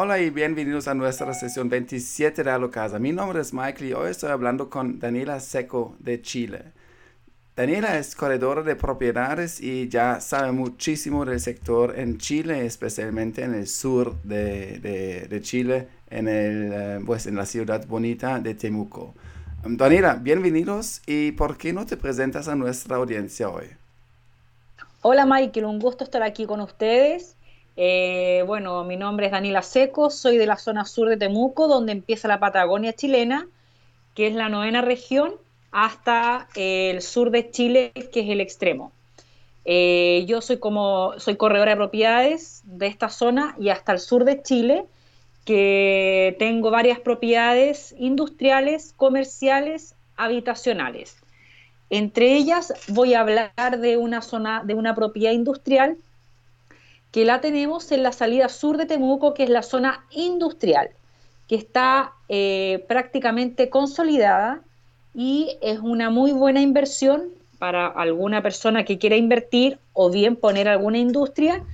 Hola y bienvenidos a nuestra sesión 27 de la Casa. Mi nombre es Michael y hoy estoy hablando con Daniela Seco de Chile. Daniela es corredora de propiedades y ya sabe muchísimo del sector en Chile, especialmente en el sur de, Chile, en, el, eh, pues en la ciudad bonita de Temuco. Daniela, bienvenidos y ¿por qué no te presentas a nuestra audiencia hoy? Hola Michael, un gusto estar aquí con ustedes. Eh, bueno, mi nombre es Daniela Seco, soy de la zona sur de Temuco, donde empieza la Patagonia chilena, que es la novena región hasta el sur de Chile, que es el extremo. Eh, yo soy como soy corredora de propiedades de esta zona y hasta el sur de Chile, que tengo varias propiedades industriales, comerciales, habitacionales. Entre ellas voy a hablar de una zona, de una propiedad industrial que la tenemos en la salida sur de Temuco, que es la zona industrial, que está eh, prácticamente consolidada y es una muy buena inversión para alguna persona que quiera invertir o bien poner alguna industria.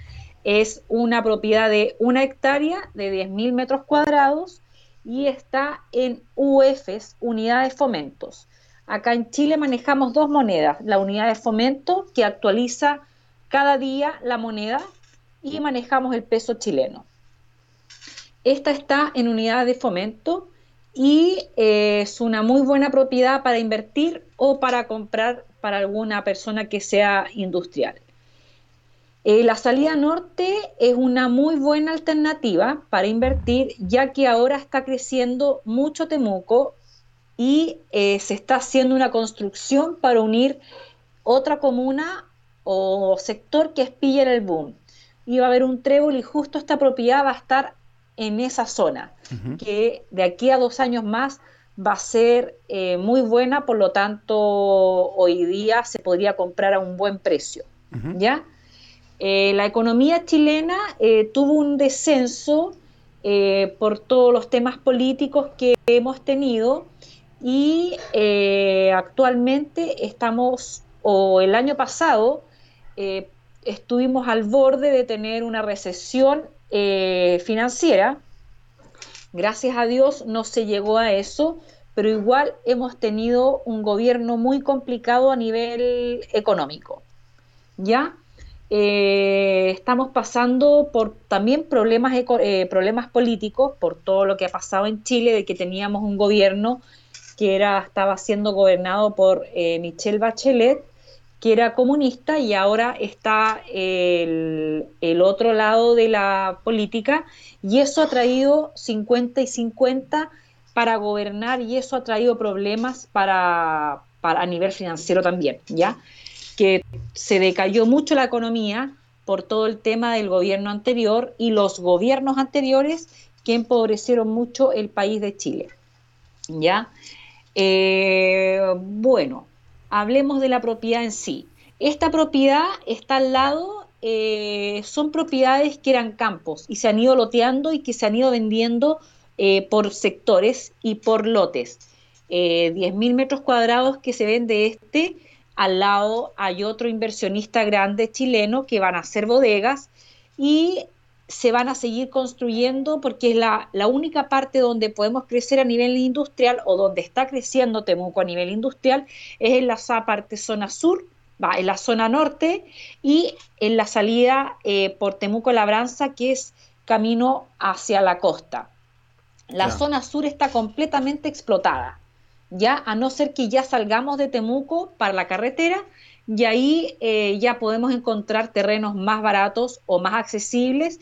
Es una propiedad de una hectárea de 10.000 metros cuadrados y está en UFs, unidades de fomentos. Acá en Chile manejamos dos monedas, la unidad de fomento que actualiza cada día la moneda y manejamos el peso chileno. Esta está en unidad de fomento y eh, es una muy buena propiedad para invertir o para comprar para alguna persona que sea industrial. Eh, la salida norte es una muy buena alternativa para invertir ya que ahora está creciendo mucho Temuco y eh, se está haciendo una construcción para unir otra comuna o sector que es Pilla el Boom. Y va a haber un trébol y justo esta propiedad va a estar en esa zona, que de aquí a dos años más va a ser eh, muy buena, por lo tanto hoy día se podría comprar a un buen precio. ¿ya? Eh, la economía chilena eh, tuvo un descenso por todos los temas políticos que hemos tenido y actualmente estamos, o el año pasado, estuvimos al borde de tener una recesión eh, financiera. Gracias a Dios no se llegó a eso, pero igual hemos tenido un gobierno muy complicado a nivel económico. ¿Ya? Eh, estamos pasando por también problemas, eh, problemas políticos, por todo lo que ha pasado en Chile, de que teníamos un gobierno que era, estaba siendo gobernado por Michelle Bachelet, que era comunista y ahora está el, otro lado de la política y eso ha traído 50 y 50 para gobernar y eso ha traído problemas para, a nivel financiero también, ¿ya? Que se decayó mucho la economía por todo el tema del gobierno anterior y los gobiernos anteriores que empobrecieron mucho el país de Chile, ¿ya? Eh, bueno, hablemos de la propiedad en sí. Esta propiedad está al lado, eh, son propiedades que eran campos y se han ido loteando y que se han ido vendiendo eh, por sectores y por lotes. Eh, 10.000 metros cuadrados que se vende este, al lado hay otro inversionista grande chileno que van a hacer bodegas y se van a seguir construyendo porque es la, la, única parte donde podemos crecer a nivel industrial o donde está creciendo Temuco a nivel industrial es en la parte zona sur, va en la zona norte y en la salida eh, por Temuco Labranza que es camino hacia la costa. La zona sur está completamente explotada, ya a no ser que ya salgamos de Temuco para la carretera y ahí eh, ya podemos encontrar terrenos más baratos o más accesibles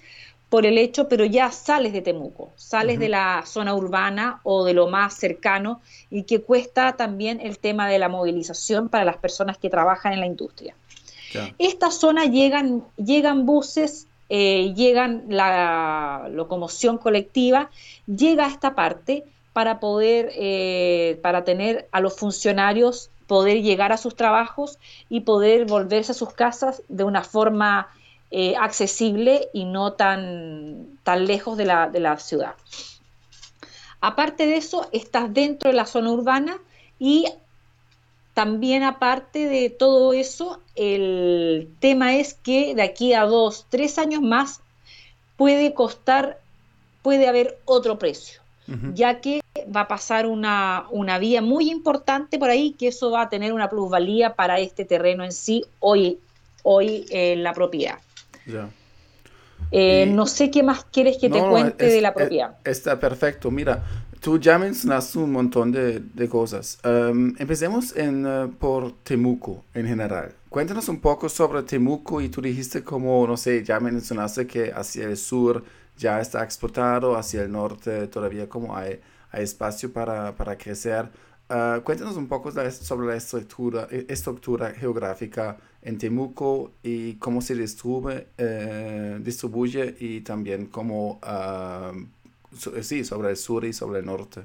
por el hecho, pero ya sales de Temuco, sales de la zona urbana o de lo más cercano y que cuesta también el tema de la movilización para las personas que trabajan en la industria. Esta zona llegan, llegan buses, eh, llegan la locomoción colectiva, llega a esta parte para poder, eh, para tener a los funcionarios poder llegar a sus trabajos y poder volverse a sus casas de una forma eh, accesible y no tan, tan lejos de la, de la ciudad. Aparte de eso, estás dentro de la zona urbana y también aparte de todo eso, el tema es que de aquí a dos, tres años más puede costar puede haber otro precio, ya que va a pasar una, una, vía muy importante por ahí, que eso va a tener una plusvalía para este terreno en sí hoy, hoy en la propiedad. Eh, no sé qué más quieres que te cuente de la propiedad. está perfecto. Mira, tú ya mencionaste un montón de, de cosas. Em, empecemos en, eh, por Temuco en general. Cuéntanos un poco sobre Temuco y tú dijiste como, no sé, ya mencionaste que hacia el sur ya está exportado, hacia el norte todavía como hay, hay espacio para, para crecer. Uh, cuéntanos un poco sobre la estructura, e, estructura geográfica en Temuco y cómo se distribuye, eh, distribuye y también cómo, uh, sí, sobre el sur y sobre el norte.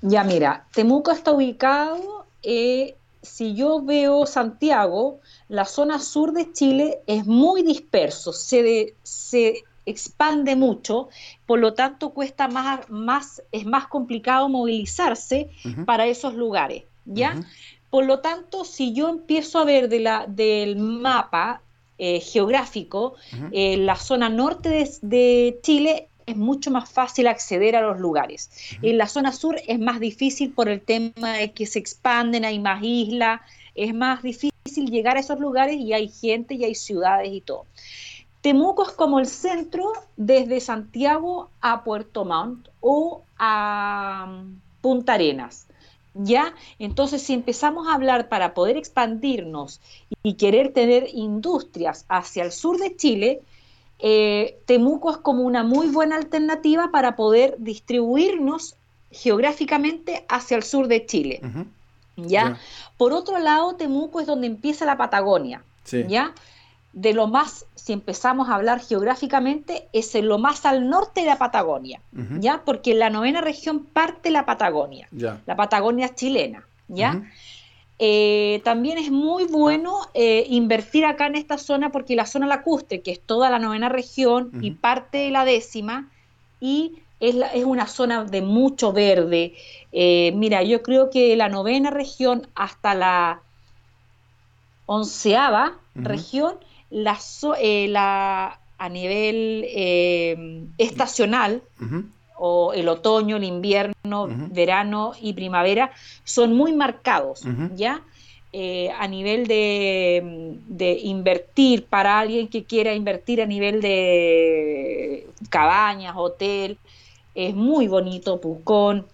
Ya, mira, Temuco está ubicado, eh, si yo veo Santiago, la zona sur de Chile es muy disperso, se, se expande mucho, por lo tanto cuesta más, más es más complicado movilizarse para esos lugares, ¿ya? Por lo tanto, si yo empiezo a ver de la, del mapa eh, geográfico, eh, la zona norte de, Chile es mucho más fácil acceder a los lugares. En la zona sur es más difícil por el tema de que se expanden, hay más islas, es más difícil llegar a esos lugares y hay gente y hay ciudades y todo. Temuco es como el centro desde Santiago a Puerto Montt o a mm, Punta Arenas. ¿Ya? Entonces, si empezamos a hablar para poder expandirnos y querer tener industrias hacia el sur de Chile, eh, Temuco es como una muy buena alternativa para poder distribuirnos geográficamente hacia el sur de Chile. ¿Ya? Por otro lado, Temuco es donde empieza la Patagonia. ¿Ya? De lo más, si empezamos a hablar geográficamente, es en lo más al norte de la Patagonia, ¿ya? Porque la novena región parte la Patagonia, la Patagonia chilena, ¿ya? Eh, también es muy bueno eh, invertir acá en esta zona porque la zona lacustre, que es toda la novena región y parte de la décima, y es, es una zona de mucho verde. Eh, mira, yo creo que la novena región hasta la onceava región la, eh, la a nivel eh, estacional, o el otoño, el invierno, verano y primavera, son muy marcados, ¿ya? Eh, a nivel de, de, invertir para alguien que quiera invertir a nivel de cabañas, hotel, es muy bonito Pucón,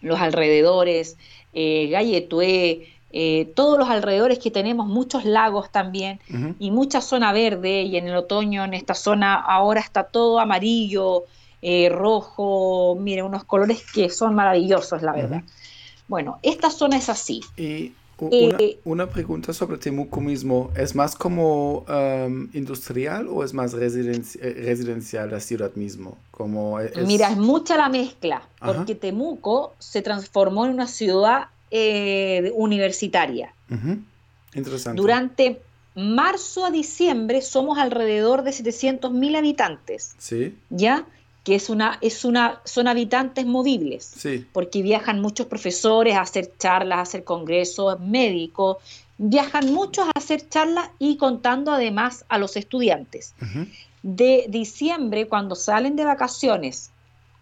los alrededores, Galletué, eh, todos los alrededores que tenemos, muchos lagos también y mucha zona verde y en el otoño en esta zona ahora está todo amarillo, eh, rojo, mire, unos colores que son maravillosos, la verdad. Bueno, esta zona es así. Y eh, una, pregunta sobre Temuco mismo, ¿es más como um, industrial o es más residencial la ciudad mismo? Como Mira, es mucha la mezcla, porque Temuco se transformó en una ciudad eh, universitaria. Interesante. Durante marzo a diciembre somos alrededor de 700.000 habitantes. Sí. ¿Ya? Que es una, es una, son habitantes movibles. Sí. Porque viajan muchos profesores a hacer charlas, a hacer congresos, médicos. Viajan muchos a hacer charlas y contando además a los estudiantes. De diciembre, cuando salen de vacaciones,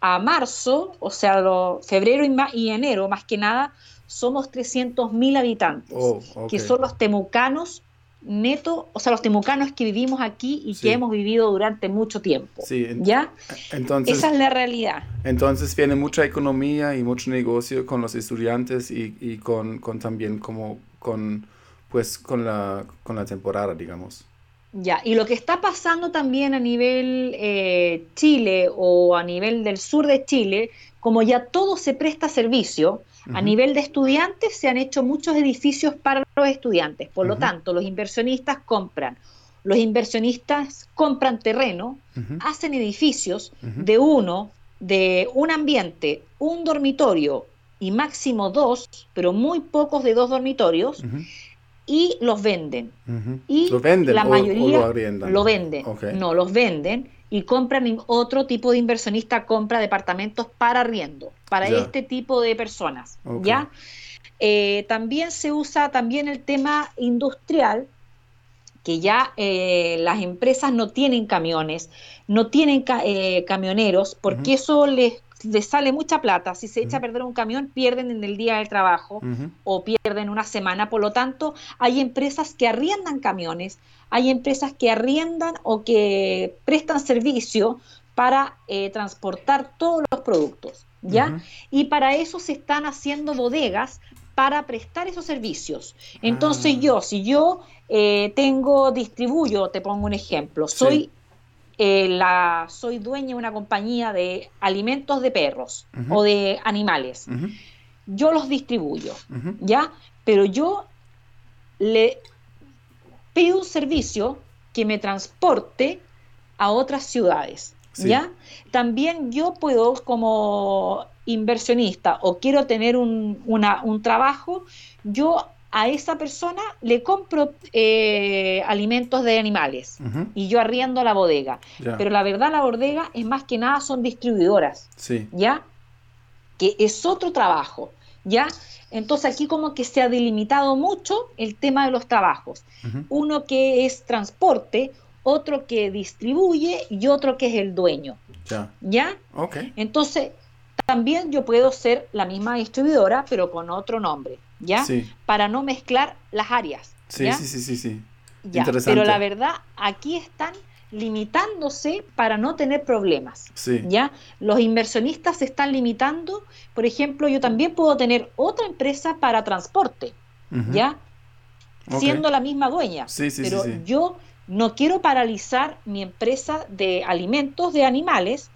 a marzo, o sea, febrero y, y enero, más que nada, somos 300.000 habitantes, oh, que son los temucanos neto, o sea, los temucanos que vivimos aquí y que hemos vivido durante mucho tiempo. Sí, ¿Ya? Entonces, Esa es la realidad. Entonces viene mucha economía y mucho negocio con los estudiantes y, con, también como con, pues, con, la, con la temporada, digamos. Ya, y lo que está pasando también a nivel eh, Chile o a nivel del sur de Chile, como ya todo se presta servicio, a nivel de estudiantes se han hecho muchos edificios para los estudiantes, por lo tanto los inversionistas compran. Los inversionistas compran terreno, hacen edificios de uno, de un ambiente, un dormitorio y máximo dos, pero muy pocos de dos dormitorios, y los venden. Y ¿Lo venden la mayoría lo, venden. No, los venden y compran otro tipo de inversionista compra departamentos para arriendo, para este tipo de personas, ¿ya? Eh, también se usa también el tema industrial que ya eh, las empresas no tienen camiones, no tienen eh, camioneros, porque eso les, les, sale mucha plata. Si se echa a perder un camión, pierden en el día del trabajo o pierden una semana. Por lo tanto, hay empresas que arriendan camiones, hay empresas que arriendan o que prestan servicio para eh, transportar todos los productos. ¿Ya? Y para eso se están haciendo bodegas para prestar esos servicios. Entonces ah. yo, si yo eh, tengo, distribuyo, te pongo un ejemplo, soy, eh, la, soy dueña de una compañía de alimentos de perros o de animales, yo los distribuyo, ¿ya? Pero yo le pido un servicio que me transporte a otras ciudades. ¿Ya? También yo puedo, como inversionista o quiero tener un, un trabajo, yo a esa persona le compro eh, alimentos de animales y yo arriendo la bodega. Pero la verdad la bodega es más que nada son distribuidoras, ¿ya? Que es otro trabajo, ¿ya? Entonces aquí como que se ha delimitado mucho el tema de los trabajos. Uno que es transporte, otro que distribuye y otro que es el dueño. ¿Ya? ¿Ya? Entonces también yo puedo ser la misma distribuidora, pero con otro nombre, ¿ya? Para no mezclar las áreas. Sí, sí, sí, sí, sí. Pero la verdad, aquí están limitándose para no tener problemas. ¿ya? Los inversionistas se están limitando. Por ejemplo, yo también puedo tener otra empresa para transporte, ¿ya? Siendo la misma dueña. pero yo no quiero paralizar mi empresa de alimentos de animales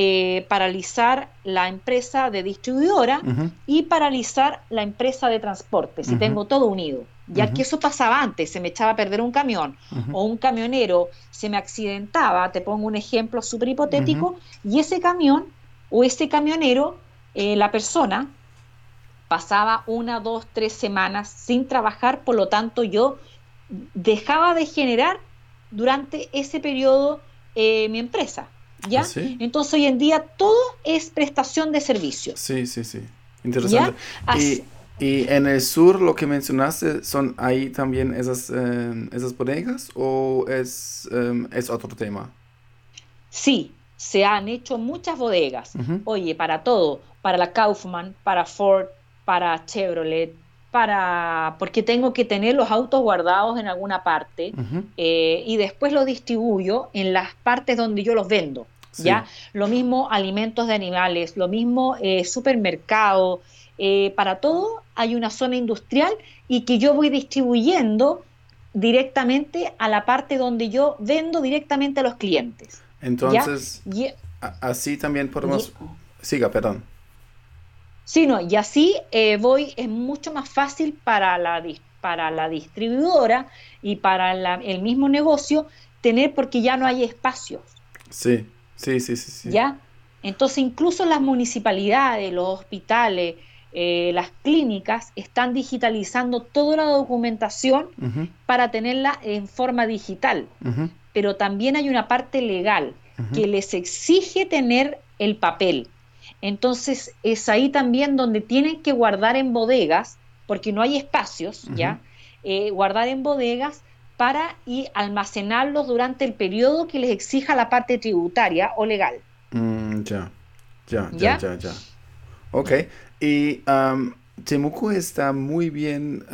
eh, paralizar la empresa de distribuidora y paralizar la empresa de transporte, si tengo todo unido. Ya que eso pasaba antes, se me echaba a perder un camión o un camionero se me accidentaba, te pongo un ejemplo súper hipotético, y ese camión o ese camionero, eh, la persona, pasaba una, dos, tres semanas sin trabajar, por lo tanto yo dejaba de generar durante ese periodo eh, mi empresa. ¿Ya? ¿Ah, Entonces hoy en día todo es prestación de servicios. Sí, sí, sí. Interesante. Y, y, en el sur lo que mencionaste, ¿son ahí también esas, em, esas bodegas o es, em, es otro tema? Sí, se han hecho muchas bodegas. Oye, para todo, para la Kaufman, para Ford, para Chevrolet, para porque tengo que tener los autos guardados en alguna parte eh, y después los distribuyo en las partes donde yo los vendo. ¿ya? Lo mismo alimentos de animales, lo mismo eh, supermercado, eh, para todo hay una zona industrial y que yo voy distribuyendo directamente a la parte donde yo vendo directamente a los clientes. Entonces, así también podemos... Siga, perdón. Sí, no, y así eh, voy, es mucho más fácil para la, para la distribuidora y para el mismo negocio tener porque ya no hay espacios. Sí, sí, sí, sí. ¿Ya? Entonces incluso las municipalidades, los hospitales, eh, las clínicas están digitalizando toda la documentación para tenerla en forma digital. Pero también hay una parte legal que les exige tener el papel. Entonces es ahí también donde tienen que guardar en bodegas, porque no hay espacios, ¿ya? Eh, guardar en bodegas para y almacenarlos durante el periodo que les exija la parte tributaria o legal. Mm, ya, ya, ya, ya, ya, Ok, y Temuco está muy bien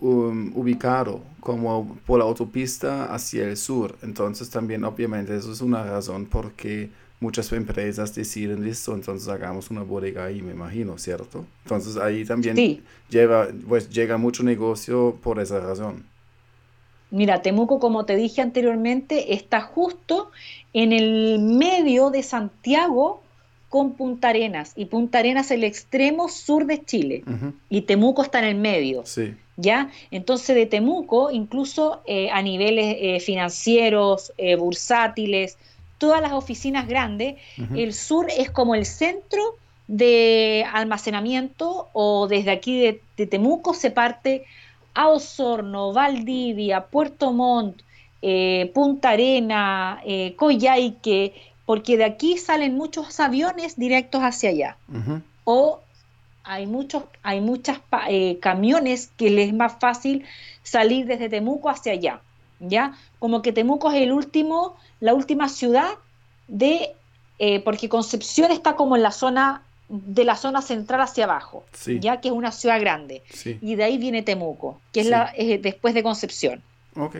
um, ubicado como por la autopista hacia el sur, entonces también obviamente eso es una razón porque muchas empresas deciden, listo, entonces hagamos una bodega ahí, me imagino, ¿cierto? Entonces ahí también lleva, pues, llega mucho negocio por esa razón. Mira, Temuco, como te dije anteriormente, está justo en el medio de Santiago con Punta Arenas, y Punta Arenas es el extremo sur de Chile, y Temuco está en el medio. Sí. ¿Ya? Entonces de Temuco, incluso eh, a niveles eh, financieros, eh, bursátiles, todas las oficinas grandes, el sur es como el centro de almacenamiento o desde aquí de, Temuco se parte a Osorno, Valdivia, Puerto Montt, eh, Punta Arena, eh, Coyhaique, porque de aquí salen muchos aviones directos hacia allá. O hay muchos, hay muchas eh, camiones que les es más fácil salir desde Temuco hacia allá, ¿ya? Como que Temuco es el último, la última ciudad de, eh, porque Concepción está como en la zona de la zona central hacia abajo, ya que es una ciudad grande. Y de ahí viene Temuco, que es la después de Concepción. Ok,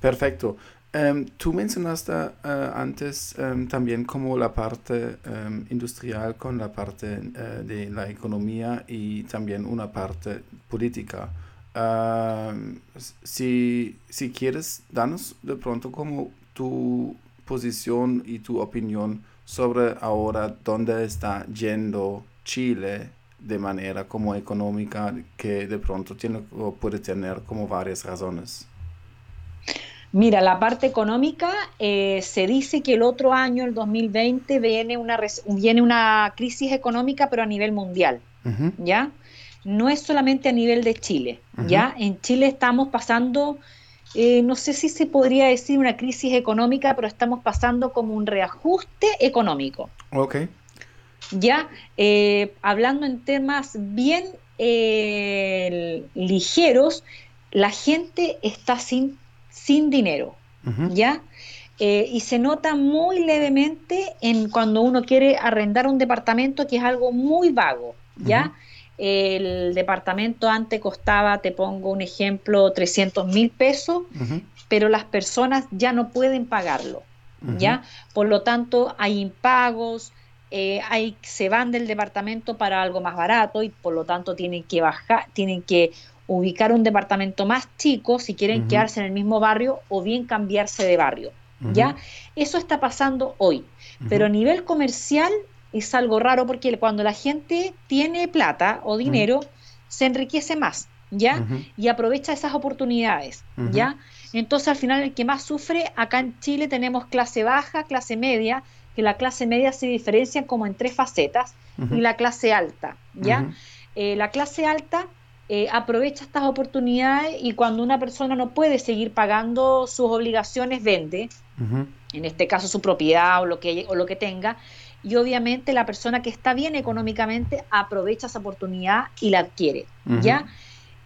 perfecto. Em, tú mencionaste eh, antes em, también como la parte em, industrial con la parte eh, de la economía y también una parte política. Si, si quieres, danos de pronto como tu posición y tu opinión sobre ahora dónde está yendo Chile de manera como económica que de pronto tiene o puede tener como varias razones. Mira, la parte económica, eh, se dice que el otro año, el 2020, viene una, viene una crisis económica, pero a nivel mundial, ¿ya? No es solamente a nivel de Chile, ¿ya? En Chile estamos pasando, eh, no sé si se podría decir una crisis económica, pero estamos pasando como un reajuste económico. Ok. ¿Ya? Eh, hablando en temas bien ligeros, la gente está sin sin dinero, ¿ya? Eh, y se nota muy levemente en cuando uno quiere arrendar un departamento que es algo muy vago, ¿ya? El departamento antes costaba, te pongo un ejemplo, 300 mil pesos, pero las personas ya no pueden pagarlo, ¿ya? Por lo tanto, hay impagos, eh, hay, se van del departamento para algo más barato y por lo tanto tienen que bajar, tienen que ubicar un departamento más chico si quieren quedarse en el mismo barrio o bien cambiarse de barrio. ¿Ya? Eso está pasando hoy. Pero a nivel comercial es algo raro porque cuando la gente tiene plata o dinero, se enriquece más, ¿ya? Y aprovecha esas oportunidades, ¿ya? Entonces al final el que más sufre, acá en Chile tenemos clase baja, clase media, que la clase media se diferencia como en tres facetas, y la clase alta, ¿ya? Eh, la clase alta eh, aprovecha estas oportunidades y cuando una persona no puede seguir pagando sus obligaciones, vende, en este caso su propiedad o lo, que, o lo que tenga, y obviamente la persona que está bien económicamente aprovecha esa oportunidad y la adquiere, ¿ya?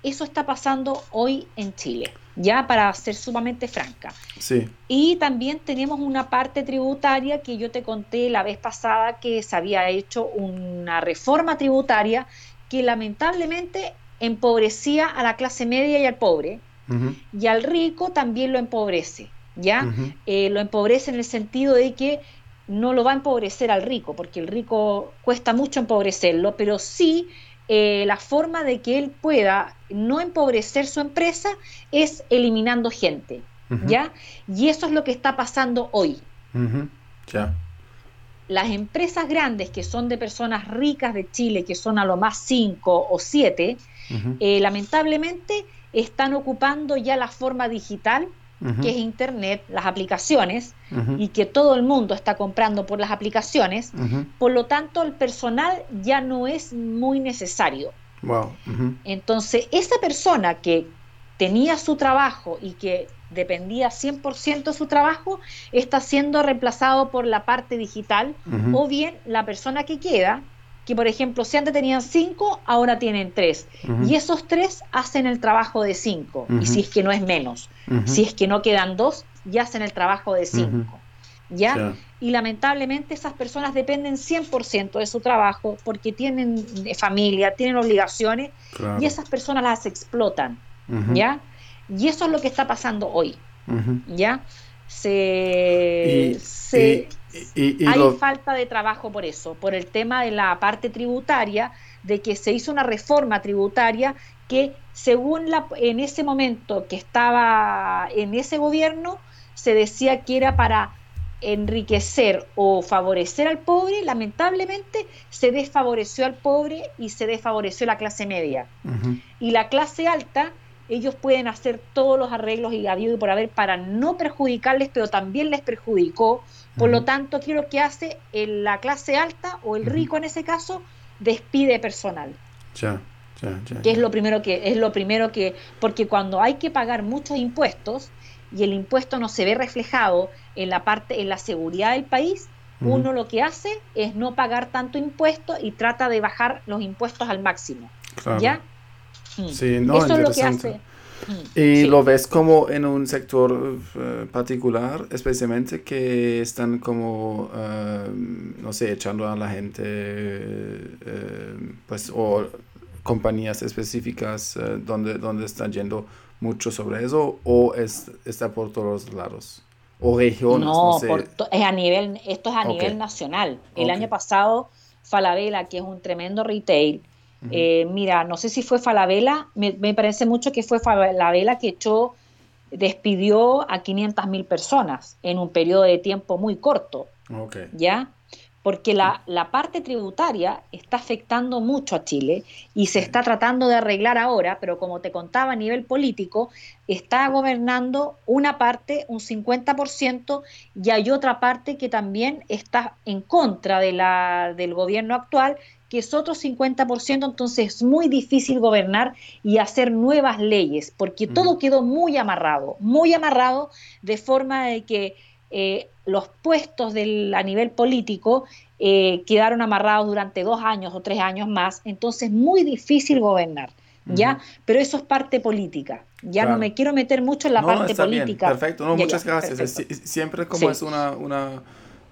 Eso está pasando hoy en Chile, ya para ser sumamente franca. Sí. Y también tenemos una parte tributaria que yo te conté la vez pasada que se había hecho una reforma tributaria que lamentablemente empobrecía a la clase media y al pobre, y al rico también lo empobrece, ¿ya? Eh, lo empobrece en el sentido de que no lo va a empobrecer al rico, porque el rico cuesta mucho empobrecerlo, pero sí eh, la forma de que él pueda no empobrecer su empresa es eliminando gente, ¿ya? Y eso es lo que está pasando hoy. Las empresas grandes que son de personas ricas de Chile, que son a lo más cinco o siete, eh, lamentablemente están ocupando ya la forma digital, que es Internet, las aplicaciones, y que todo el mundo está comprando por las aplicaciones. Por lo tanto, el personal ya no es muy necesario. Entonces, esa persona que tenía su trabajo y que dependía 100% de su trabajo, está siendo reemplazado por la parte digital o bien la persona que queda, que por ejemplo, si antes tenían cinco, ahora tienen tres. Y esos tres hacen el trabajo de cinco, y si es que no es menos. Si es que no quedan dos, ya hacen el trabajo de cinco. ¿Ya? Y lamentablemente esas personas dependen 100% de su trabajo porque tienen familia, tienen obligaciones y esas personas las explotan. ¿Ya? Y eso es lo que está pasando hoy. ¿Ya? Se, hay falta de trabajo por eso, por el tema de la parte tributaria, de que se hizo una reforma tributaria que según la, en ese momento que estaba en ese gobierno, se decía que era para enriquecer o favorecer al pobre, lamentablemente se desfavoreció al pobre y se desfavoreció la clase media. Y la clase alta ellos pueden hacer todos los arreglos y habido y por haber para no perjudicarles, pero también les perjudicó. Por lo tanto, ¿qué es lo que hace la clase alta o el rico en ese caso? Despide personal. Ya, ya, ya. Que es lo primero que, es lo primero que, porque cuando hay que pagar muchos impuestos y el impuesto no se ve reflejado en la parte, en la seguridad del país, uno lo que hace es no pagar tanto impuesto y trata de bajar los impuestos al máximo. ¿Ya? Mm. Sí, no, Eso es lo que hace. Mm, ¿Y lo ves como en un sector eh, particular, especialmente que están como, eh, no sé, echando a la gente, eh, pues, o compañías específicas donde, donde están yendo mucho sobre eso, o es, está por todos lados? O regiones, no, es a nivel, esto es a nivel nacional. El año pasado, Falabella, que es un tremendo retail, eh, mira, no sé si fue Falabella, me, parece mucho que fue Falabella que echó, despidió a 500 mil personas en un periodo de tiempo muy corto. ¿Ya? Porque la, la, parte tributaria está afectando mucho a Chile y se está tratando de arreglar ahora, pero como te contaba a nivel político, está gobernando una parte, un 50%, y hay otra parte que también está en contra de la, del gobierno actual, que es otro 50%, entonces es muy difícil gobernar y hacer nuevas leyes, porque todo quedó muy amarrado, muy amarrado de forma de que eh, los puestos del, a nivel político eh, quedaron amarrados durante dos años o tres años más, entonces muy difícil gobernar. ¿Ya? Pero eso es parte política. Ya no me quiero meter mucho en la parte política. perfecto, muchas gracias. siempre como es una, una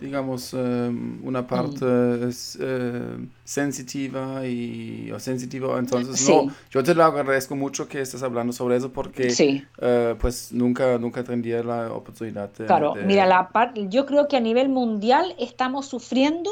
digamos, em, una parte uh, sensitiva y o sensitiva, entonces no, yo te lo agradezco mucho que estés hablando sobre eso porque eh, pues nunca, nunca tendría la oportunidad de... Claro, mira, la yo creo que a nivel mundial estamos sufriendo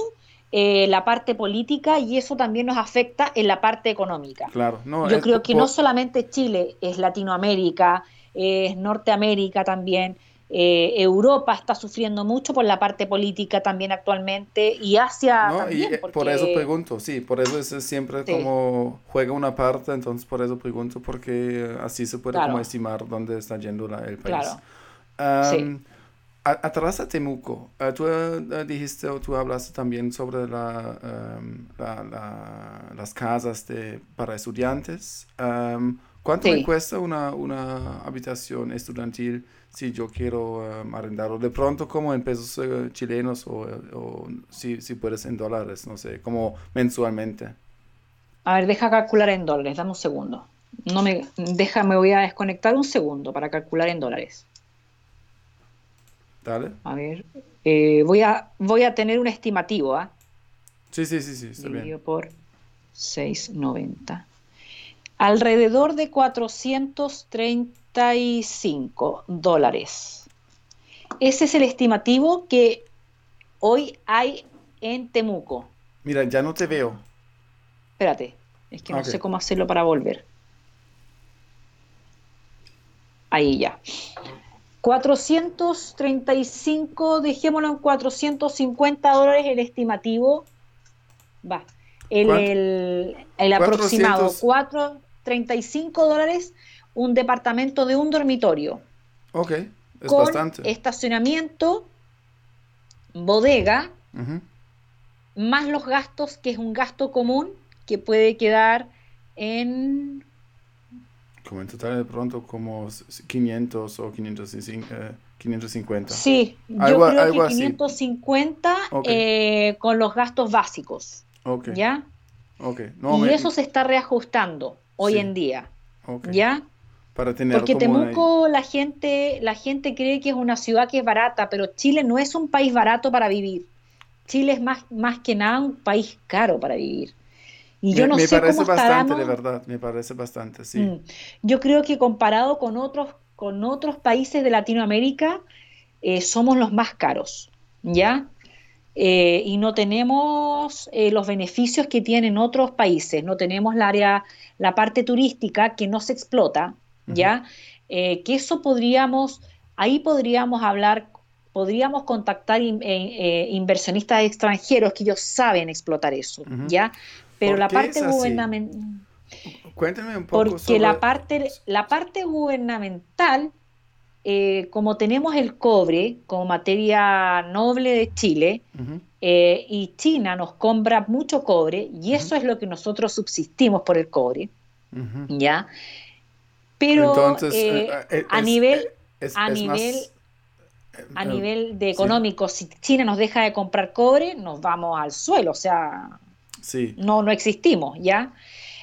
eh, la parte política y eso también nos afecta en la parte económica. Claro, no, yo creo que no solamente Chile, es Latinoamérica, es Norteamérica también, eh, Europa está sufriendo mucho por la parte política también actualmente y Asia también. Eh, por eso pregunto, sí, por eso es siempre como juega una parte, entonces por eso pregunto, porque así se puede como estimar dónde está yendo el país. Claro. atrás a Temuco, eh, tú dijiste o tú hablaste también sobre la, las casas de, para estudiantes. ¿Cuánto me cuesta una, una habitación estudiantil? Si yo quiero um, arrendarlo. De pronto como en pesos eh, chilenos o, o si, si, puedes en dólares, no sé, como mensualmente. A ver, deja calcular en dólares, dame un segundo. No me, deja, me voy a desconectar un segundo para calcular en dólares. Dale. A ver, eh, voy, a, voy a tener un estimativo, ¿ah? Sí, sí, sí, sí, está Dividido por 6.90. Alrededor de 430 dólares. Ese es el estimativo que hoy hay en Temuco. Mira, ya no te veo. Espérate, es que no sé cómo hacerlo para volver. Ahí ya. 435, dejémoslo en 450 dólares el estimativo. Va. El, el, aproximado, 435 dólares un departamento de un dormitorio. Ok, es con bastante. Estacionamiento, bodega, más los gastos, que es un gasto común que puede quedar en. Como en total de pronto como 500 o 550. 550. Sí, yo creo que 550 eh, con los gastos básicos. Okay. ¿Ya? Okay. y eso se está reajustando hoy en día. ¿Ya? Porque Temuco la gente la gente cree que es una ciudad que es barata, pero Chile no es un país barato para vivir. Chile es más, más que nada un país caro para vivir. Y yo me, no me parece bastante, de verdad, me parece bastante, sí. Mm. Yo creo que comparado con otros, con otros países de Latinoamérica, eh, somos los más caros, ¿ya? Eh, y no tenemos eh, los beneficios que tienen otros países, no tenemos la área, la parte turística que no se explota, ¿ya? Eh, que eso podríamos, ahí podríamos hablar, podríamos contactar eh, eh, inversionistas extranjeros que ellos saben explotar eso, ¿ya? Pero la parte gubernamental... Cuéntame un poco Porque la, parte, la parte gubernamental, como tenemos el cobre como materia noble de Chile, y China nos compra mucho cobre, y eso es lo que nosotros subsistimos por el cobre, ¿ya? Pero eh, eh, a nivel... a nivel a nivel de económico, si China nos deja de comprar cobre, nos vamos al suelo, o sea, sí. no, no existimos, ¿ya?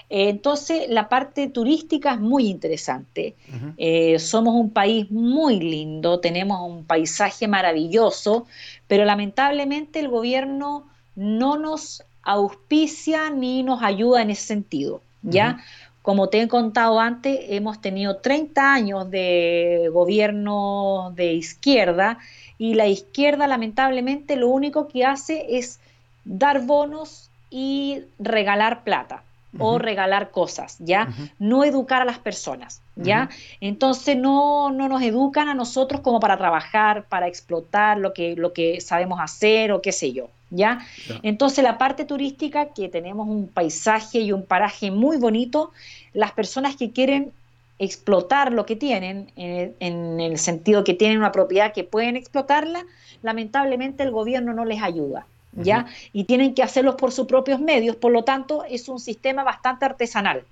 Entonces, la parte turística es muy interesante. Eh, somos un país muy lindo, tenemos un paisaje maravilloso, pero lamentablemente el gobierno no nos auspicia ni nos ayuda en ese sentido, ¿ya? Como te he contado antes, hemos tenido 30 años de gobierno de izquierda y la izquierda lamentablemente lo único que hace es dar bonos y regalar plata o regalar cosas, ¿ya? No educar a las personas, ¿ya? Entonces no, no nos educan a nosotros como para trabajar, para explotar lo que, lo que sabemos hacer o qué sé yo, ¿ya? Entonces la parte turística, que tenemos un paisaje y un paraje muy bonito, las personas que quieren explotar lo que tienen, en en el sentido que tienen una propiedad que pueden explotarla, lamentablemente el gobierno no les ayuda. ¿ya? Y tienen que hacerlos por sus propios medios, por lo tanto es un sistema bastante artesanal.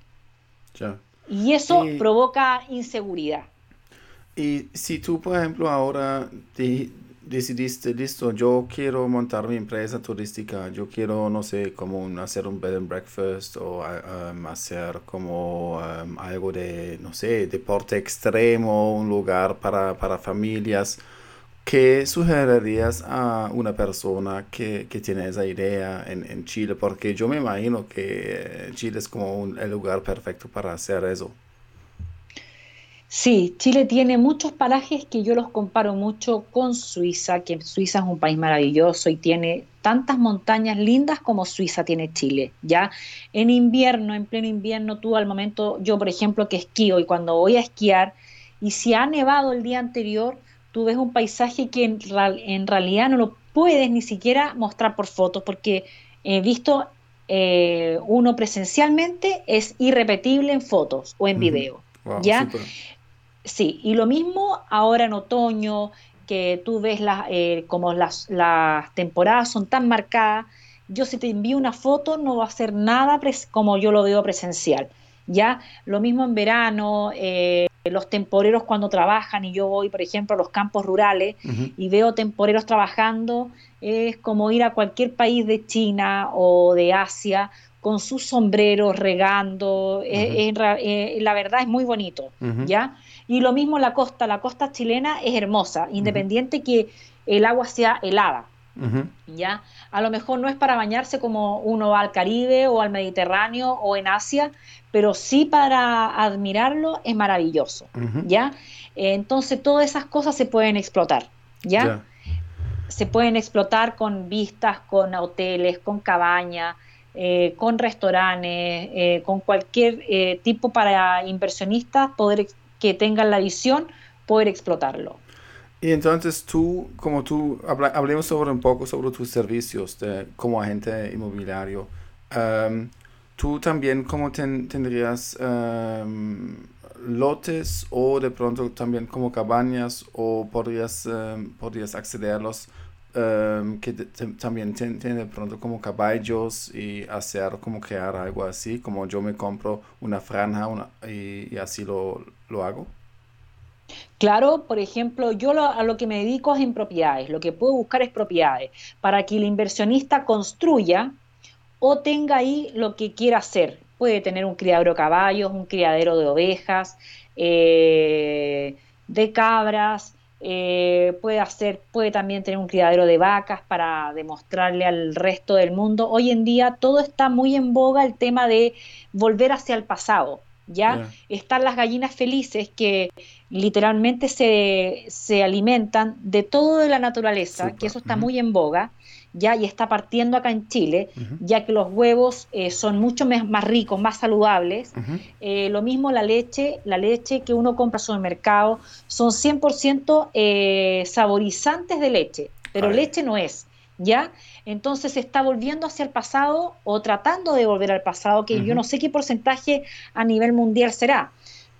Y eso provoca inseguridad. Y si tú, por ejemplo, ahora decidiste, listo, yo quiero montar mi empresa turística, yo quiero, no sé, como hacer un bed and breakfast o um, hacer como um, algo de, no sé, deporte extremo, un lugar para, para familias. ¿Qué sugerirías a una persona que, tiene esa idea en, Chile? Porque yo me imagino que Chile es como el lugar perfecto para hacer eso. Sí, Chile tiene muchos parajes que yo los comparo mucho con Suiza, que Suiza es un país maravilloso y tiene tantas montañas lindas como Suiza tiene Chile, ¿ya? En invierno, en pleno invierno, tú al momento, yo por ejemplo que esquío y cuando voy a esquiar, y si ha nevado el día anterior, tú ves un paisaje que en, realidad no lo puedes ni siquiera mostrar por fotos, porque he visto eh, uno presencialmente es irrepetible en fotos o en video. ¿Ya? Sí, y lo mismo ahora en otoño, que tú ves las, eh, como las, las temporadas son tan marcadas, yo si te envío una foto no va a ser nada como yo lo veo presencial. ¿ya? Lo mismo en verano, eh, los temporeros cuando trabajan y yo voy, por ejemplo, a los campos rurales y veo temporeros trabajando, es como ir a cualquier país de China o de Asia con sus sombreros regando, eh, la verdad es muy bonito, ¿ya? Y lo mismo la costa, la costa chilena es hermosa, independiente que el agua sea helada, ¿ya? A lo mejor no es para bañarse como uno va al Caribe o al Mediterráneo o en Asia, pero sí para admirarlo es maravilloso, ¿ya? entonces todas esas cosas se pueden explotar, ¿ya? Se pueden explotar con vistas, con hoteles, con cabañas, eh, con restaurantes, eh, con cualquier eh, tipo para inversionistas poder que tengan la visión, poder explotarlo. Y entonces tú, como tú, hablemos sobre un poco sobre tus servicios como agente inmobiliario. tú también, ¿cómo tendrías lotes o de pronto también como cabañas o podrías, podrías accederlos que también tienen de pronto como caballos y hacer como crear algo así, como yo me compro una franja y, así lo, lo hago? Claro, por ejemplo, yo a lo que me dedico es en propiedades, lo que puedo buscar es propiedades, para que el inversionista construya o tenga ahí lo que quiera hacer. Puede tener un criadero de caballos, un criadero de ovejas, eh, de cabras, eh, puede hacer, puede también tener un criadero de vacas para demostrarle al resto del mundo. Hoy en día todo está muy en boga el tema de volver hacia el pasado. ¿ya? Están las gallinas felices que literalmente se, se alimentan de todo de la naturaleza, que eso está muy en boga, ya y está partiendo acá en Chile, ya que los huevos eh, son mucho más, ricos, más saludables. Eh, lo mismo la leche, la leche que uno compra en el mercado, son 100% eh, saborizantes de leche, pero leche no es. ¿ya? Entonces se está volviendo hacia el pasado o tratando de volver al pasado, que yo no sé qué porcentaje a nivel mundial será,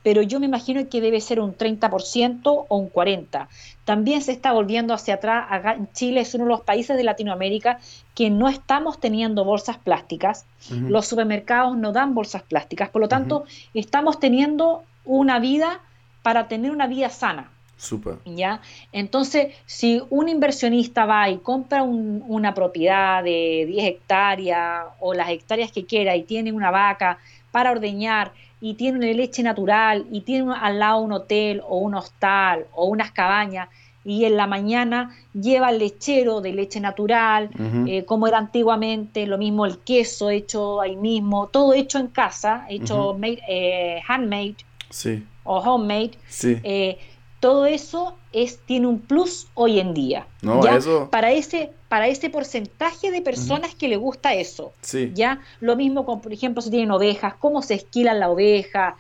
pero yo me imagino que debe ser un 30% o un 40%. También se está volviendo hacia atrás. Chile es uno de los países de Latinoamérica que no estamos teniendo bolsas plásticas. Los supermercados no dan bolsas plásticas. Por lo tanto, estamos teniendo una vida para tener una vida sana. Súper. ¿Ya? Entonces, si un inversionista va y compra una propiedad de 10 hectáreas o las hectáreas que quiera y tiene una vaca para ordeñar y tiene leche natural y tiene al lado un hotel o un hostal o unas cabañas y en la mañana lleva el lechero de leche natural, eh, como era antiguamente, lo mismo el queso hecho ahí mismo, todo hecho en casa, hecho eh, handmade sí. o homemade. Sí. Eh, todo eso es, tiene un plus hoy en día. No, Eso... Para ese, para ese porcentaje de personas que le gusta eso. Sí. ¿ya? Lo mismo con, por ejemplo, si tienen ovejas, cómo se esquilan la oveja,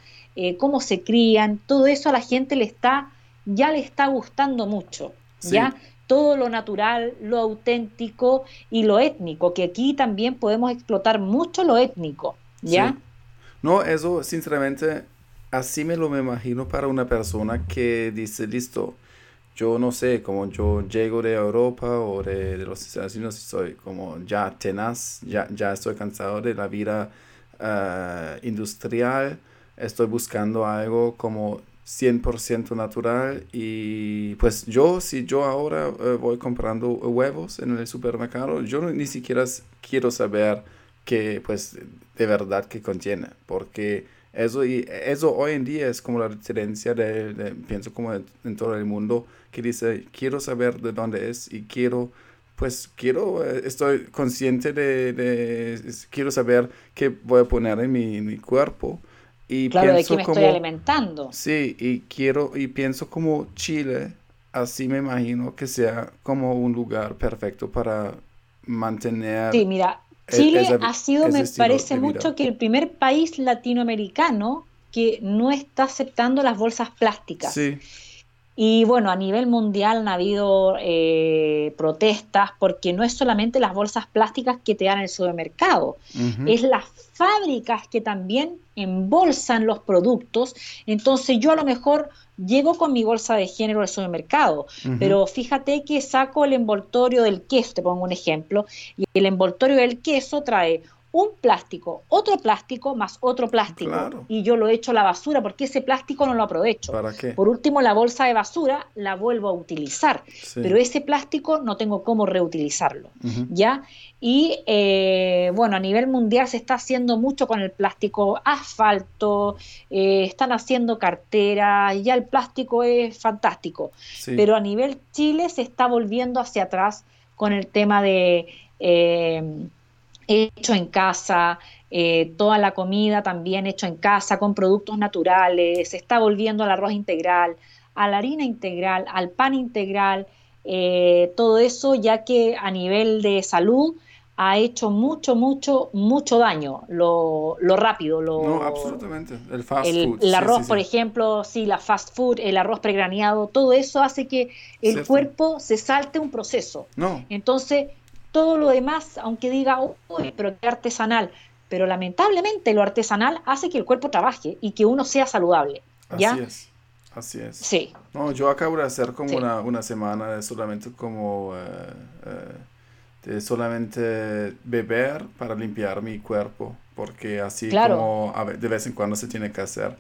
cómo se crían, todo eso a la gente le está ya le está gustando mucho, ¿ya? Todo lo natural, lo auténtico y lo étnico, que aquí también podemos explotar mucho lo étnico, ¿ya? No, eso sinceramente, así me lo imagino para una persona que dice, listo, yo no sé, como yo llego de Europa o de, los Estados Unidos y soy como ya tenaz, ya, ya estoy cansado de la vida ah, industrial, estoy buscando algo como 100% natural y pues yo si yo ahora eh, voy comprando huevos en el supermercado yo ni siquiera quiero saber que pues de verdad que contiene porque eso y eso hoy en día es como la tendencia de, pienso como en, todo el mundo que dice quiero saber de dónde es y quiero pues quiero eh, estoy consciente de, quiero saber qué voy a poner en mi, en mi cuerpo y claro, de que me estoy alimentando. Sí, y quiero, y pienso como Chile, así me imagino que sea como un lugar perfecto para mantener. Sí, mira, Chile ha sido, me parece mucho, que el primer país latinoamericano que no está aceptando las bolsas plásticas. Sí. Y bueno, a nivel mundial han habido eh, protestas porque no es solamente las bolsas plásticas que te dan en el supermercado, es las fábricas que también embolsan los productos. Entonces yo a lo mejor llego con mi bolsa de género al supermercado, pero fíjate que saco el envoltorio del queso, te pongo un ejemplo, y el envoltorio del queso trae un plástico, otro plástico más otro plástico y yo lo echo a la basura porque ese plástico no lo aprovecho. ¿Para qué? Por último, la bolsa de basura la vuelvo a utilizar, pero ese plástico no tengo cómo reutilizarlo, ¿ya? Y eh, bueno, a nivel mundial se está haciendo mucho con el plástico asfalto, eh, están haciendo carteras, ya el plástico es fantástico, pero a nivel Chile se está volviendo hacia atrás con el tema de... Eh, hecho en casa, eh, toda la comida también hecho en casa, con productos naturales, se está volviendo al arroz integral, a la harina integral, al pan integral, eh, todo eso ya que a nivel de salud ha hecho mucho, mucho, mucho daño, lo, rápido, lo... No, absolutamente, el fast food. El arroz, por ejemplo, sí, la fast food, el arroz pregraneado, todo eso hace que el cuerpo se salte un proceso. No. Entonces, todo lo demás, aunque diga, uy, pero qué artesanal, pero lamentablemente lo artesanal hace que el cuerpo trabaje y que uno sea saludable. ¿ya? Así es, así es. Sí. No, yo acabo de hacer como una, una, semana de solamente como... Eh, eh, de solamente beber para limpiar mi cuerpo, porque así como de vez en cuando se tiene que hacer.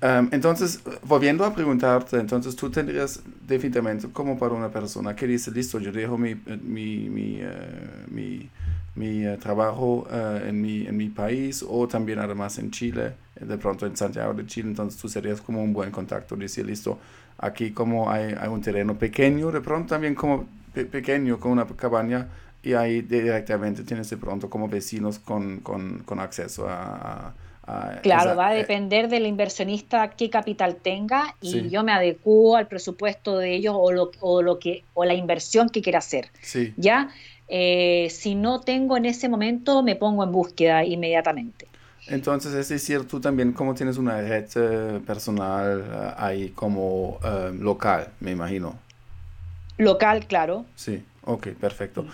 Em, entonces, volviendo a preguntarte, entonces tú tendrías definitivamente como para una persona que dice, listo, yo dejo mi, mi, mi, uh, mi, mi uh, trabajo uh, en, mi, en mi país o también además en Chile, de pronto en Santiago de Chile, entonces tú serías como un buen contacto, decir, listo, aquí como hay, hay un terreno pequeño, de pronto también como pequeño, con una cabaña, y ahí directamente tienes de pronto como vecinos con, con, con acceso a claro, va a eh, depender del inversionista qué capital tenga y yo me adecuo al presupuesto de ellos o lo, o lo que o la inversión que quiera hacer. Ya, eh, si no tengo en ese momento me pongo en búsqueda inmediatamente. Entonces, es decir, tú también como tienes una red eh, personal ahí como local, me imagino. Local, claro. Sí, ok, perfecto.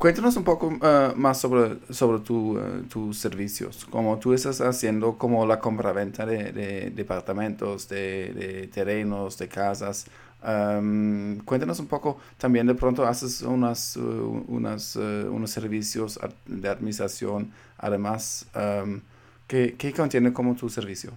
Cuéntanos un poco uh, más sobre, sobre tu, uh, tus servicios, como tú estás haciendo como la compra-venta de, de, departamentos, de, de, terrenos, de casas. Um, cuéntanos un poco, también de pronto haces unas, uh, unas, unos servicios de administración, además, um, ¿qué, ¿qué contiene como tu servicio?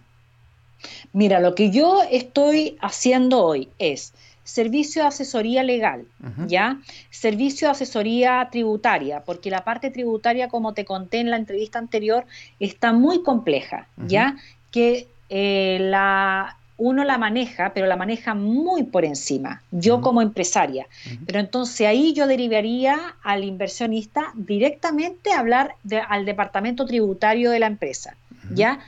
Mira, lo que yo estoy haciendo hoy es servicio de asesoría legal, ¿ya? Servicio de asesoría tributaria, porque la parte tributaria, como te conté en la entrevista anterior, está muy compleja, ¿ya? Que eh, la, uno la maneja, pero la maneja muy por encima, yo como empresaria. Pero entonces ahí yo derivaría al inversionista directamente a hablar al departamento tributario de la empresa, ¿ya?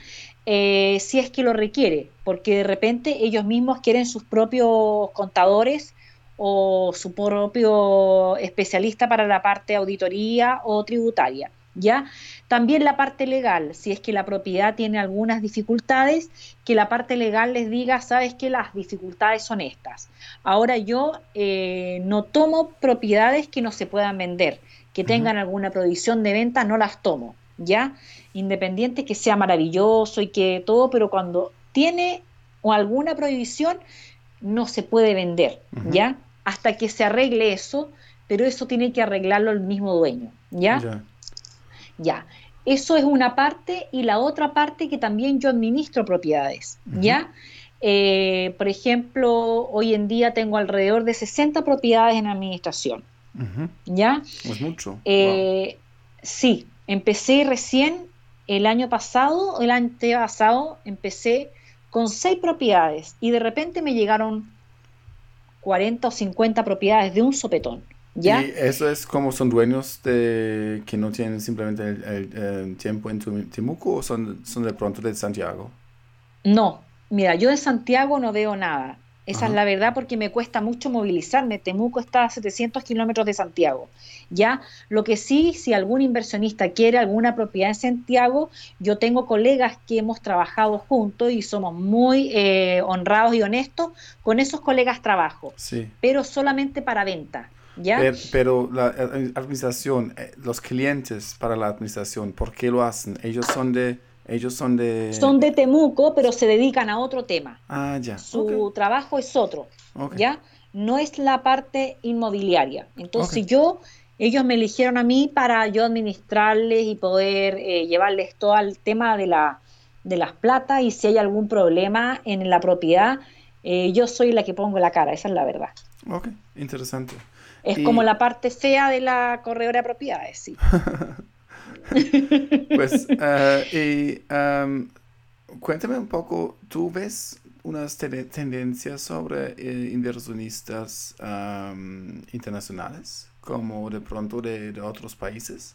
Eh, si es que lo requiere, porque de repente ellos mismos quieren sus propios contadores o su propio especialista para la parte auditoría o tributaria. ¿Ya? También la parte legal, si es que la propiedad tiene algunas dificultades, que la parte legal les diga, sabes que las dificultades son estas. Ahora yo eh, no tomo propiedades que no se puedan vender, que tengan alguna prohibición de venta, no las tomo, ¿ya? Independiente que sea maravilloso y que todo, pero cuando tiene o alguna prohibición, no se puede vender, ¿ya? Hasta que se arregle eso, pero eso tiene que arreglarlo el mismo dueño, ¿ya? Ya, eso es una parte y la otra parte que también yo administro propiedades, ¿ya? Eh, por ejemplo, hoy en día tengo alrededor de 60 propiedades en administración, ¿ya? Es mucho. Eh, sí, empecé recién el año pasado, el antepasado, empecé con seis propiedades y de repente me llegaron 40 o 50 propiedades de un sopetón. Y eso es como son dueños de que no tienen simplemente el, tiempo en Temuco o son, son de pronto de Santiago? No, mira, yo de Santiago no veo nada. Esa es la verdad porque me cuesta mucho movilizarme. Temuco está a 700 kilómetros de Santiago. Ya, lo que sí, si algún inversionista quiere alguna propiedad en Santiago, yo tengo colegas que hemos trabajado juntos y somos muy eh, honrados y honestos. Con esos colegas trabajo, sí. pero solamente para venta. Pero, la eh, administración, eh, los clientes para la administración, ¿por qué lo hacen? Ellos son de... Ellos son de... Son de Temuco, pero se dedican a otro tema. Ah, ya. Su trabajo es otro, ¿ya? No es la parte inmobiliaria. Entonces yo, ellos me eligieron a mí para yo administrarles y poder eh, llevarles todo el tema de, la, de las platas y si hay algún problema en la propiedad, yo soy la que pongo la cara, esa es la verdad. Ok, interesante. Es como la parte fea de la corredora de propiedades, sí. pues, eh, y cuéntame un poco, ¿tú ves unas tendencias sobre eh, inversionistas internacionales, como de pronto de, otros países?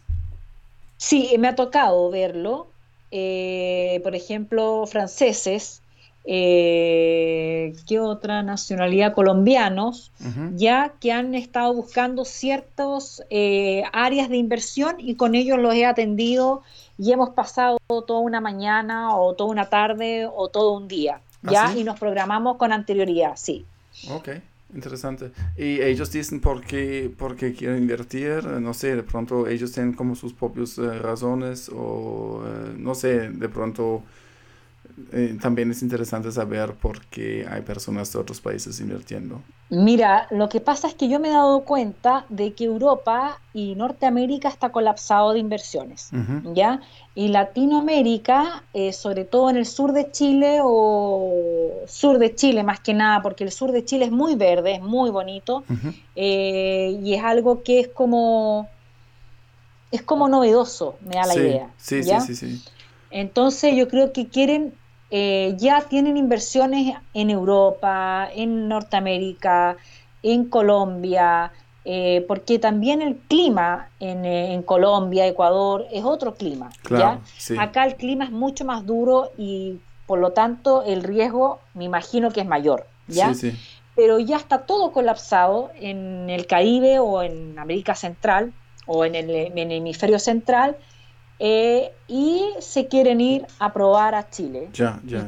Sí, me ha tocado verlo. Eh, por ejemplo, franceses eh, ¿qué otra nacionalidad? Colombianos, ya que han estado buscando ciertas eh, áreas de inversión y con ellos los he atendido y hemos pasado toda una mañana o toda una tarde o todo un día, ¿Ah, ¿ya? Y nos programamos con anterioridad, sí. Ok, interesante. ¿Y ellos dicen por qué, por qué quieren invertir? No sé, de pronto ellos tienen como sus propias eh, razones o eh, no sé, de pronto eh, también es interesante saber por qué hay personas de otros países invirtiendo. Mira, lo que pasa es que yo me he dado cuenta de que Europa y Norteamérica está colapsado de inversiones, ¿ya? Y Latinoamérica, eh, sobre todo en el sur de Chile o sur de Chile más que nada, porque el sur de Chile es muy verde, es muy bonito eh, y es algo que es como es como novedoso, me da la idea. Sí, sí, sí, sí. Entonces yo creo que quieren eh, ya tienen inversiones en Europa, en Norteamérica, en Colombia, eh, porque también el clima en, eh, en, Colombia, Ecuador, es otro clima. ¿ya? Acá el clima es mucho más duro y por lo tanto el riesgo me imagino que es mayor. ¿ya? Pero ya está todo colapsado en el Caribe o en América Central o en el, en el hemisferio central eh, y se quieren ir a probar a Chile.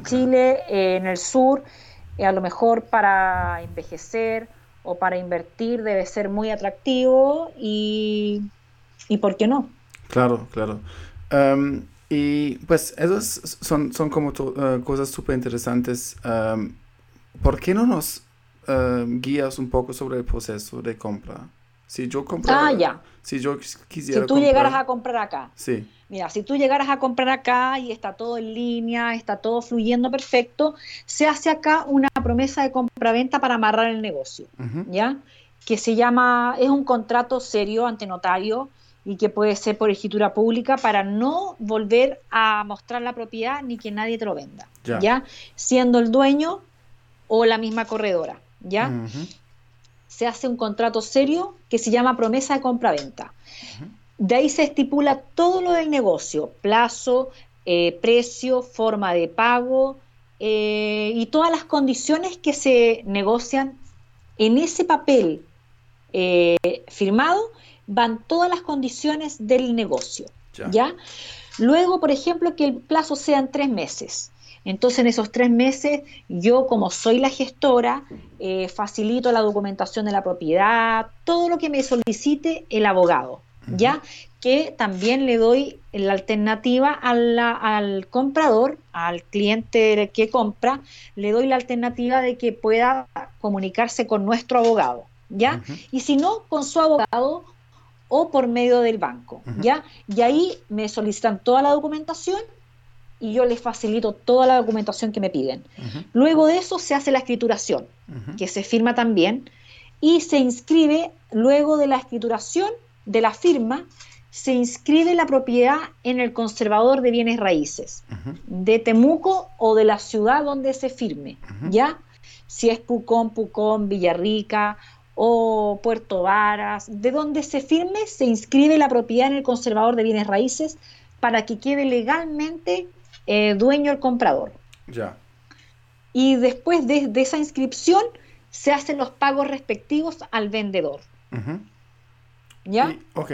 Chile eh, en el sur, eh, a lo mejor para envejecer o para invertir debe ser muy atractivo y, y ¿por qué no? Claro, claro. Em, y pues esas son, son como cosas súper interesantes. Um, ¿Por qué no nos em, guías un poco sobre el proceso de compra? Si yo compro... Ah, ya. Si yo quisiera Si tú llegaras a comprar acá. Sí. Mira, si tú llegaras a comprar acá y está todo en línea, está todo fluyendo perfecto, se hace acá una promesa de compra-venta para amarrar el negocio. ¿ya? Que se llama, es un contrato serio ante notario y que puede ser por escritura pública para no volver a mostrar la propiedad ni que nadie te lo venda, Ya. ¿ya? Siendo el dueño o la misma corredora, ¿ya? Se hace un contrato serio que se llama promesa de compra-venta. De ahí se estipula todo lo del negocio, plazo, eh, precio, forma de pago eh, y todas las condiciones que se negocian en ese papel eh, firmado, van todas las condiciones del negocio. Ya. ¿ya? Luego, por ejemplo, que el plazo sean tres meses. Entonces, en esos tres meses, yo como soy la gestora, eh, facilito la documentación de la propiedad, todo lo que me solicite el abogado, ¿ya? Que también le doy la alternativa a la- al comprador, al cliente que compra, le doy la alternativa de que pueda comunicarse con nuestro abogado, ¿ya? Y si no, con su abogado o por medio del banco. ¿ya? Y ahí me solicitan toda la documentación y yo les facilito toda la documentación que me piden. Luego de eso se hace la escrituración, que se firma también, y se inscribe, luego de la escrituración, de la firma, se inscribe la propiedad en el conservador de bienes raíces de Temuco o de la ciudad donde se firme. ¿ya? Si es Pucón, Pucón, Villarrica o Puerto Varas, de donde se firme, se inscribe la propiedad en el conservador de bienes raíces para que quede legalmente eh, dueño el comprador. Ya. Y después de, de esa inscripción se hacen los pagos respectivos al vendedor. ¿ya? Y- ok.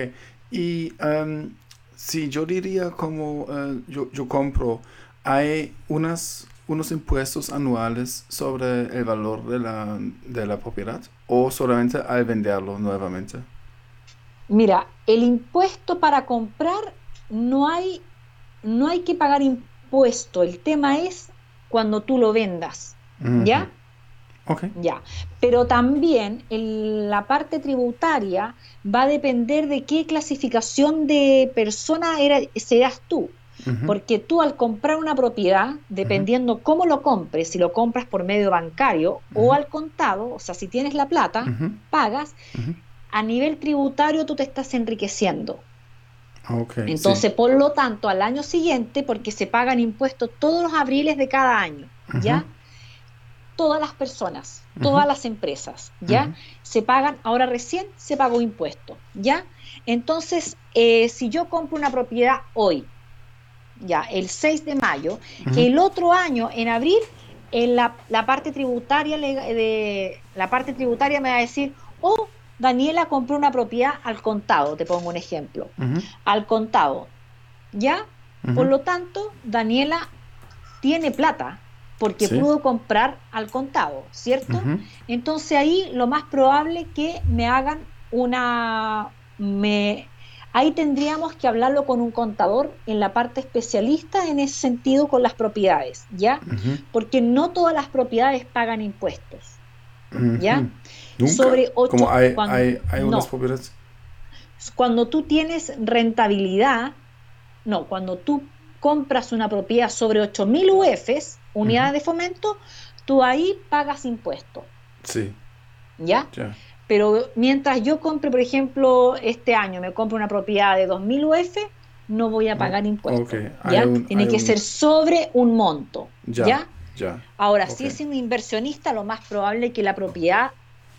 Y em, si yo diría como eh, yo, yo compro, hay unas, unos impuestos anuales sobre el valor de la, de la propiedad o solamente al venderlo nuevamente. Mira, el impuesto para comprar no hay, no hay que pagar impuesto. El tema es cuando tú lo vendas, ¿ya? Ok. Ya. Pero también el- la parte tributaria va a depender de qué clasificación de persona era, seas tú. Porque tú al comprar una propiedad, dependiendo cómo lo compres, si lo compras por medio bancario o al contado, o sea, si tienes la plata, pagas, a nivel tributario tú te estás enriqueciendo. Sí. Entonces, por lo tanto, al año siguiente, porque se pagan impuestos todos los abriles de cada año, ¿ya? Todas las personas, todas las empresas, ¿ya? Se pagan, ahora recién se pagó impuesto, ¿ya? Entonces, eh, si yo compro una propiedad hoy, ya, el 6 de mayo, el otro año, en abril, en la, la parte tributaria de la parte tributaria me va a decir, oh, Daniela compró una propiedad al contado, te pongo un ejemplo, al contado, ¿ya? Por lo tanto, Daniela tiene plata porque Sí. pudo comprar al contado, ¿cierto? Entonces ahí lo más probable que me hagan una... Me, ahí tendríamos que hablarlo con un contador en la parte especialista en ese sentido con las propiedades, ¿ya? Porque no todas las propiedades pagan impuestos. ¿Ya? ¿Nunca? Sobre ocho- Como hay, cuando- hay, hay unas no. propiedades. Cuando tú tienes rentabilidad, no, cuando tú compras una propiedad sobre 8.000 UFs, unidades de fomento, tú ahí pagas impuestos, Sí, ¿ya? Pero mientras yo compre, por ejemplo, este año me compro una propiedad de 2.000 UF, no voy a pagar impuestos. ok. Hay ¿ya? un- Tiene que un- ser sobre un monto. ¿ya? Ya. Ahora, Ok. si es un inversionista, lo más probable es que la propiedad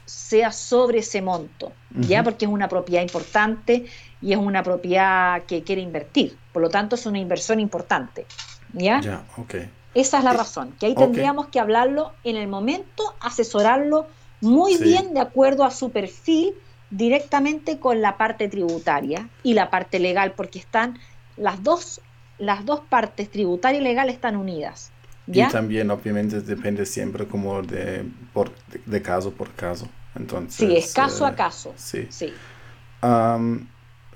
sea sobre ese monto, ¿ya? Porque es una propiedad importante y es una propiedad que quiere invertir. Por lo tanto, es una inversión importante, ¿ya? Ya, ok. Esa es la Eh, razón, que ahí tendríamos que hablarlo en el momento, asesorarlo muy Sí. bien de acuerdo a su perfil, directamente con la parte tributaria y la parte legal, porque están las dos, las dos partes, tributaria y legal, están unidas. ¿Ya? Y también, obviamente, depende siempre como de, por, de, de caso por caso. Entonces, sí, es caso eh, a caso. Sí. Sí.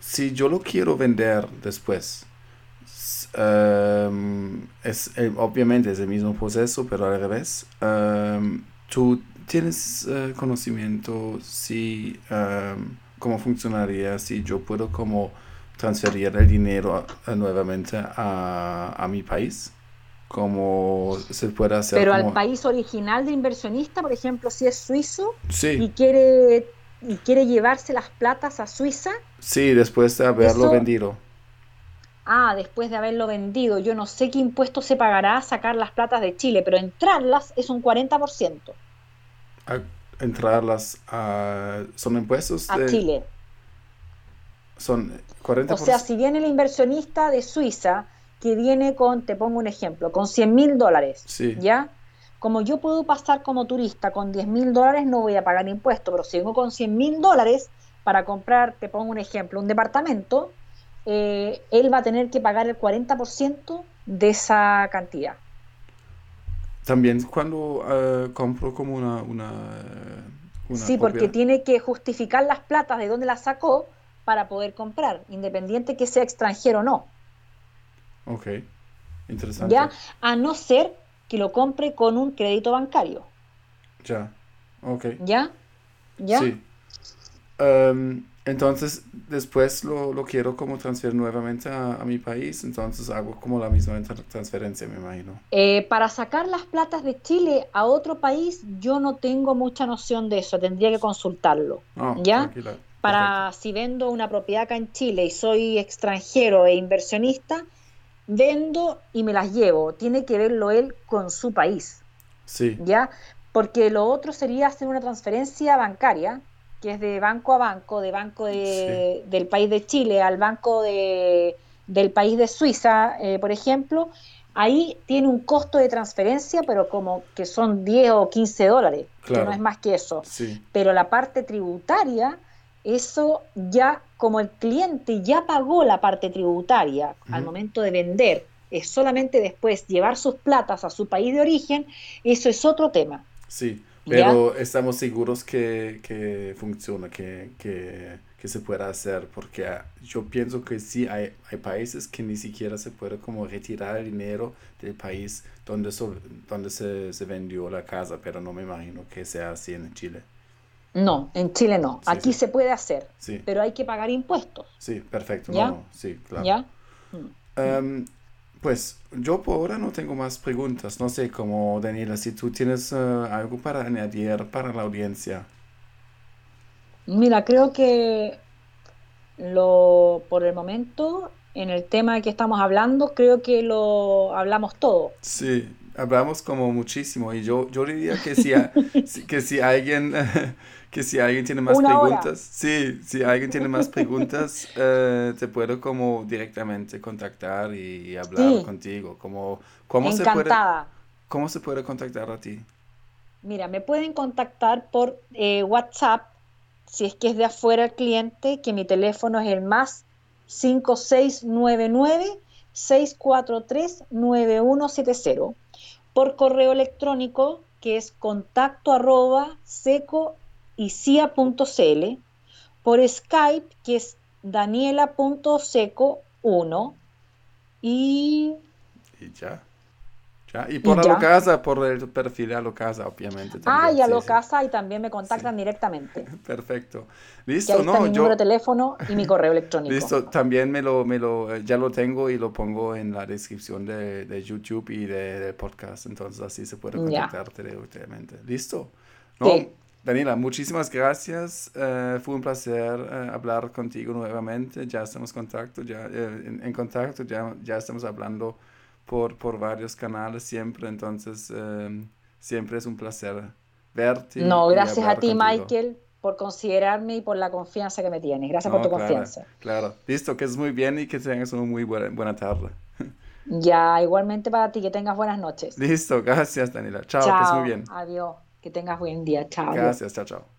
Si yo lo quiero vender después, es, eh, obviamente es el mismo proceso, pero al revés. Am, ¿tú tienes eh, conocimiento si cómo funcionaría si yo puedo como transferir el dinero nuevamente a, a, mi país? ¿Cómo se puede hacer? Pero al país original de inversionista, por ejemplo, si es suizo sí. y quiere y quiere llevarse las platas a Suiza. Sí, después de haberlo vendido. Ah, después de haberlo vendido. Yo no sé qué impuesto se pagará a sacar las platas de Chile, pero entrarlas es un 40%. A entrarlas a... ¿Son impuestos? A Chile. Son 40%. O sea, si viene el inversionista de Suiza, que viene con, te pongo un ejemplo, con 100 mil dólares, sí. ¿ya? Como yo puedo pasar como turista con 10 mil dólares, no voy a pagar impuesto, pero si vengo con 100 mil dólares para comprar, te pongo un ejemplo, un departamento, eh, él va a tener que pagar el 40% de esa cantidad. También cuando uh, compro como una... una, una sí, porque tiene que justificar las platas de dónde las sacó para poder comprar, independiente que sea extranjero o no. Ok, interesante. Ya, a no ser que lo compre con un crédito bancario. Ya, ok. ¿Ya? ¿Ya? Sí. Um, entonces, después lo, lo, quiero como transferir nuevamente a, a, mi país, entonces hago como la misma transferencia, me imagino. Eh, para sacar las platas de Chile a otro país, yo no tengo mucha noción de eso, tendría que consultarlo. Oh, ¿Ya? Tranquila. Para Perfecto. si vendo una propiedad acá en Chile y soy extranjero e inversionista, vendo y me las llevo. Tiene que verlo él con su país. Sí. ¿Ya? Porque lo otro sería hacer una transferencia bancaria, que es de banco a banco, de banco de, sí. del país de Chile al banco de, del país de Suiza, eh, por ejemplo. Ahí tiene un costo de transferencia, pero como que son 10 o 15 dólares, claro. que no es más que eso. Sí. Pero la parte tributaria, eso ya como el cliente ya pagó la parte tributaria uh -huh. al momento de vender, es solamente después llevar sus platas a su país de origen, eso es otro tema. Sí, pero ¿Ya? estamos seguros que, que funciona, que, que, que, se pueda hacer, porque yo pienso que sí hay, hay países que ni siquiera se puede como retirar el dinero del país donde, so, donde se, se vendió la casa, pero no me imagino que sea así en Chile. No, en Chile no. Sí, Aquí sí. se puede hacer, Sí. pero hay que pagar impuestos. Sí, perfecto. ¿Ya? No, sí, claro. ¿Ya? Mm. Um, pues yo por ahora no tengo más preguntas. No sé, como Daniela, si tú tienes uh, algo para añadir para la audiencia. Mira, creo que lo por el momento, en el tema que estamos hablando, creo que lo hablamos todo. Sí, hablamos como muchísimo y yo, yo diría que si, a- que si alguien que si alguien tiene más Una preguntas, sí, si alguien tiene más preguntas, eh, te puedo como directamente contactar y, hablar Sí. contigo. Como, ¿cómo se puede, cómo se puede contactar a ti? Mira, me pueden contactar por eh, WhatsApp si es que es de afuera el cliente, que mi teléfono es el más 5699-643-9170. Por correo electrónico, que es contacto arroba seco y cia.cl. Por Skype, que es daniela.seco1. Y Y ya. Ya. Y por Y. Alocasa, por el perfil de Alocasa, obviamente. Ah, y a Sí, lo sí. casa y también me contactan directamente. Perfecto. Listo, ahí está no, mi yo. número de teléfono y mi correo electrónico. Listo, también me lo, me lo, eh, ya lo tengo y lo pongo en la descripción de, de YouTube y de, podcast, entonces así se puede contactarte directamente. Listo. No. Daniela, muchísimas gracias. eh, fue un placer eh, hablar contigo nuevamente. Ya estamos en contacto, ya, en, en contacto, ya, ya estamos hablando por, por varios canales siempre, entonces eh, siempre es un placer verte. No, gracias a ti, contigo. Michael, por considerarme y por la confianza que me tienes. Gracias No, por tu claro, confianza. Claro, listo, que es muy bien y que tengas una muy buena, buena tarde. Ya, igualmente para ti, que tengas buenas noches. Listo, gracias Daniela. Chao, que estés Chao, muy bien. adiós, que tengas buen día. Chao. Gracias, chao, chao.